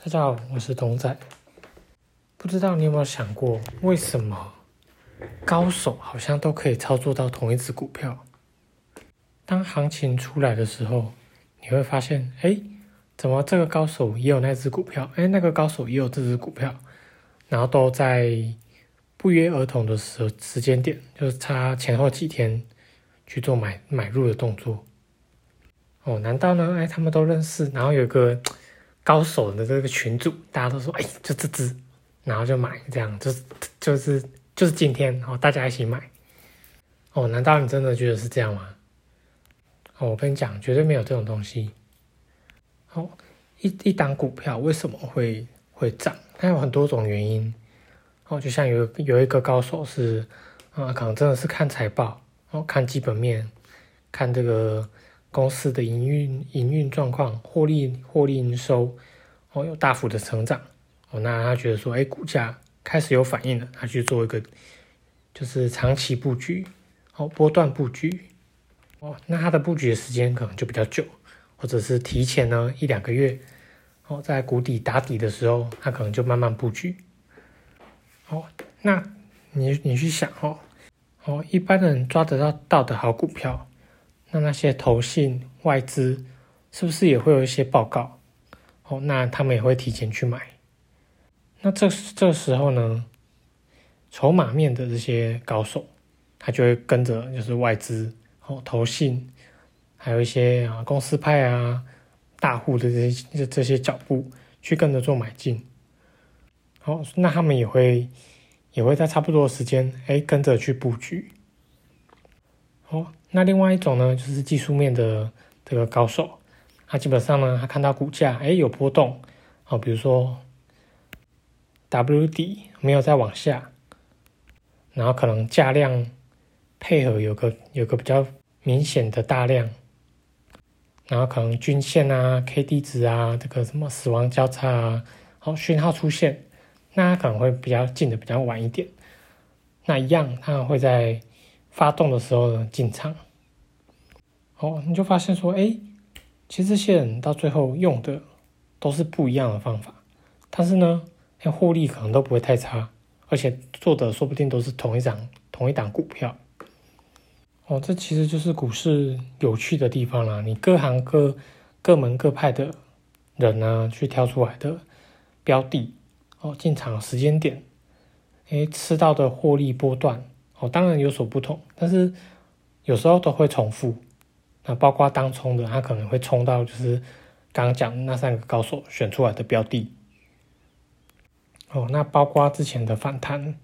大家好，我是东仔。不知道你有没有想过，为什么高手好像都可以操作到同一只股票？当行情出来的时候，你会发现，哎，怎么这个高手也有那只股票？哎，那个高手也有这只股票，然后都在不约而同的时时间点，就是差前后几天去做买买入的动作。哦，难道呢？哎，他们都认识，然后有个。高手的这个群主，大家都说，哎，就这只，然后就买，这样就是就是就是今天哦，大家一起买哦？难道你真的觉得是这样吗？哦，我跟你讲，绝对没有这种东西。哦，一一档股票为什么会会涨？它有很多种原因。哦，就像有有一个高手是，啊，可能真的是看财报，哦，看基本面，看这个。公司的营运营运状况、获利获利营收哦有大幅的成长哦，那他觉得说，哎，股价开始有反应了，他去做一个就是长期布局哦，波段布局哦，那他的布局的时间可能就比较久，或者是提前呢一两个月哦，在谷底打底的时候，他可能就慢慢布局哦。那你你去想哦哦，一般人抓得到到的好股票。那那些投信外资是不是也会有一些报告？哦，那他们也会提前去买。那这这时候呢，筹码面的这些高手，他就会跟着就是外资哦、投信，还有一些啊公司派啊大户的这些这些脚步去跟着做买进。好，那他们也会也会在差不多的时间，哎，跟着去布局。哦。那另外一种呢，就是技术面的这个高手，他基本上呢，他看到股价哎有波动，哦，比如说 W 底没有再往下，然后可能价量配合有个有个比较明显的大量，然后可能均线啊、K D 值啊，这个什么死亡交叉啊，好讯号出现，那可能会比较进的比较晚一点，那一样他会在。发动的时候呢，进场，哦，你就发现说，哎，其实这些人到最后用的都是不一样的方法，但是呢，哎，获利可能都不会太差，而且做的说不定都是同一档同一档股票，哦，这其实就是股市有趣的地方啦。你各行各各门各派的人呢，去挑出来的标的，哦，进场时间点，哎，吃到的获利波段。哦，当然有所不同，但是有时候都会重复。那包括当冲的，他可能会冲到就是刚刚讲那三个高手选出来的标的。哦，那包括之前的反弹。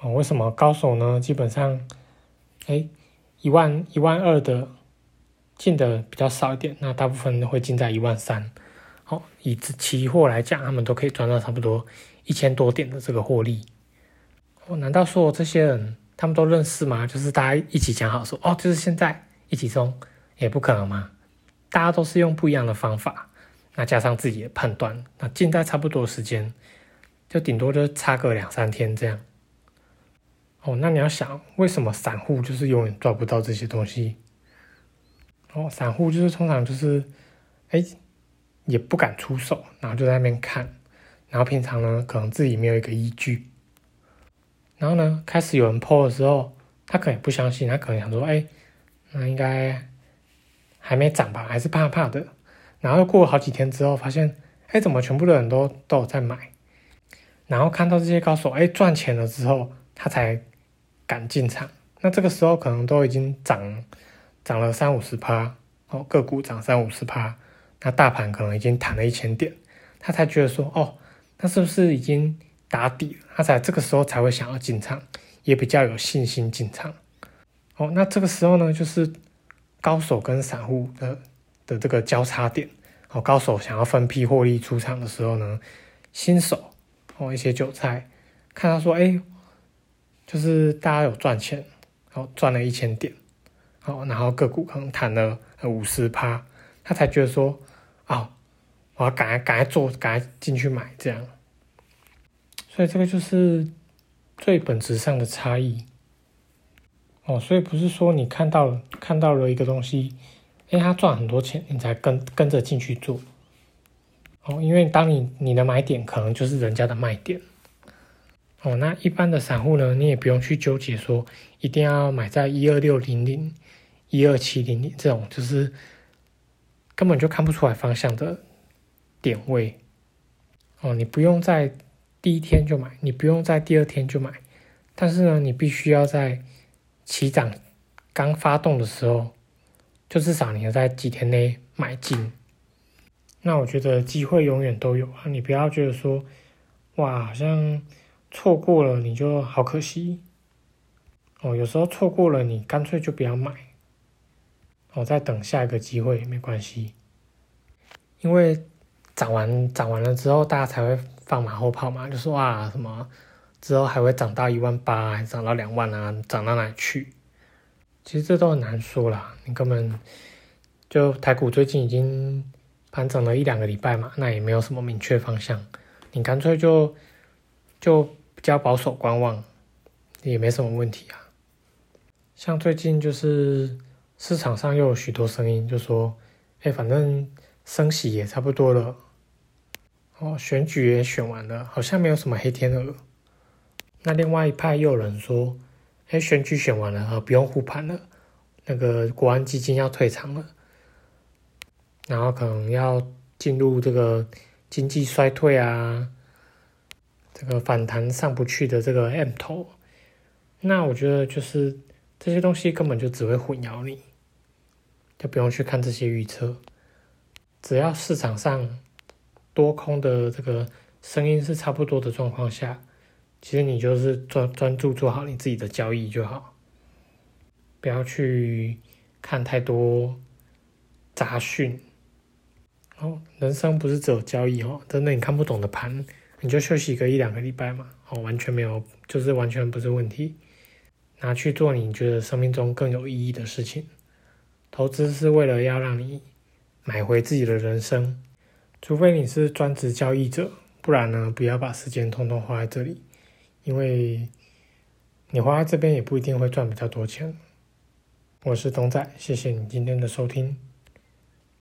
哦，为什么高手呢？基本上，哎，一万一万二的进的比较少一点，那大部分会进在一万三。好，以期货来讲，他们都可以赚到差不多一千多点的这个获利。我难道说这些人他们都认识吗？就是大家一起讲好说哦，就是现在一起冲，也不可能吗？大家都是用不一样的方法，那加上自己的判断，那近在差不多时间，就顶多就差个两三天这样。哦，那你要想，为什么散户就是永远抓不到这些东西？哦，散户就是通常就是，哎，也不敢出手，然后就在那边看，然后平常呢，可能自己没有一个依据。然后呢，开始有人抛的时候，他可能不相信，他可能想说：“哎，那应该还没涨吧，还是怕怕的。”然后过了好几天之后，发现：“哎，怎么全部的人都都有在买？”然后看到这些高手哎赚钱了之后，他才敢进场。那这个时候可能都已经涨涨了三五十趴哦，个股涨三五十趴，那大盘可能已经弹了一千点，他才觉得说：“哦，那是不是已经？”打底，他才这个时候才会想要进场，也比较有信心进场。哦，那这个时候呢，就是高手跟散户的的这个交叉点。哦，高手想要分批获利出场的时候呢，新手哦一些韭菜看他说，哎，就是大家有赚钱，哦赚了一千点，哦然后个股可能弹了五十趴，他才觉得说，哦，我要赶快赶快做，赶快进去买这样。所以这个就是最本质上的差异哦，所以不是说你看到看到了一个东西，哎，他赚很多钱，你才跟跟着进去做哦，因为当你你的买点可能就是人家的卖点。哦，那一般的散户呢，你也不用去纠结说一定要买在一二六零零、一二七零零这种，就是根本就看不出来方向的点位。哦，你不用在第一天就买，你不用在第二天就买，但是呢，你必须要在起涨刚发动的时候，就至少你要在几天内买进。那我觉得机会永远都有啊，你不要觉得说，哇，好像。错过了你就好可惜哦，有时候错过了你干脆就不要买，我再等下一个机会没关系，因为涨完涨完了之后，大家才会放马后炮嘛，就说哇什么之后还会涨到一万八，还涨到两万啊，涨到哪去？其实这都很难说啦，你根本就台股最近已经盘整了一两个礼拜嘛，那也没有什么明确方向，你干脆就就。比较保守观望，也没什么问题啊。像最近就是市场上又有许多声音，就说：“哎，反正升息也差不多了，哦，选举也选完了，好像没有什么黑天鹅。”那另外一派又有人说：“哎，选举选完了啊，不用护盘了，那个国安基金要退场了，然后可能要进入这个经济衰退啊。”这个反弹上不去的这个 M 头，那我觉得就是这些东西根本就只会混淆你，就不用去看这些预测。只要市场上多空的这个声音是差不多的状况下，其实你就是专专注做好你自己的交易就好，不要去看太多杂讯。哦，人生不是只有交易哦，真的你看不懂的盘。你就休息个一两个礼拜嘛，哦，完全没有，就是完全不是问题。拿去做你觉得生命中更有意义的事情。投资是为了要让你买回自己的人生，除非你是专职交易者，不然呢，不要把时间通通花在这里，因为你花在这边也不一定会赚比较多钱。我是东仔，谢谢你今天的收听。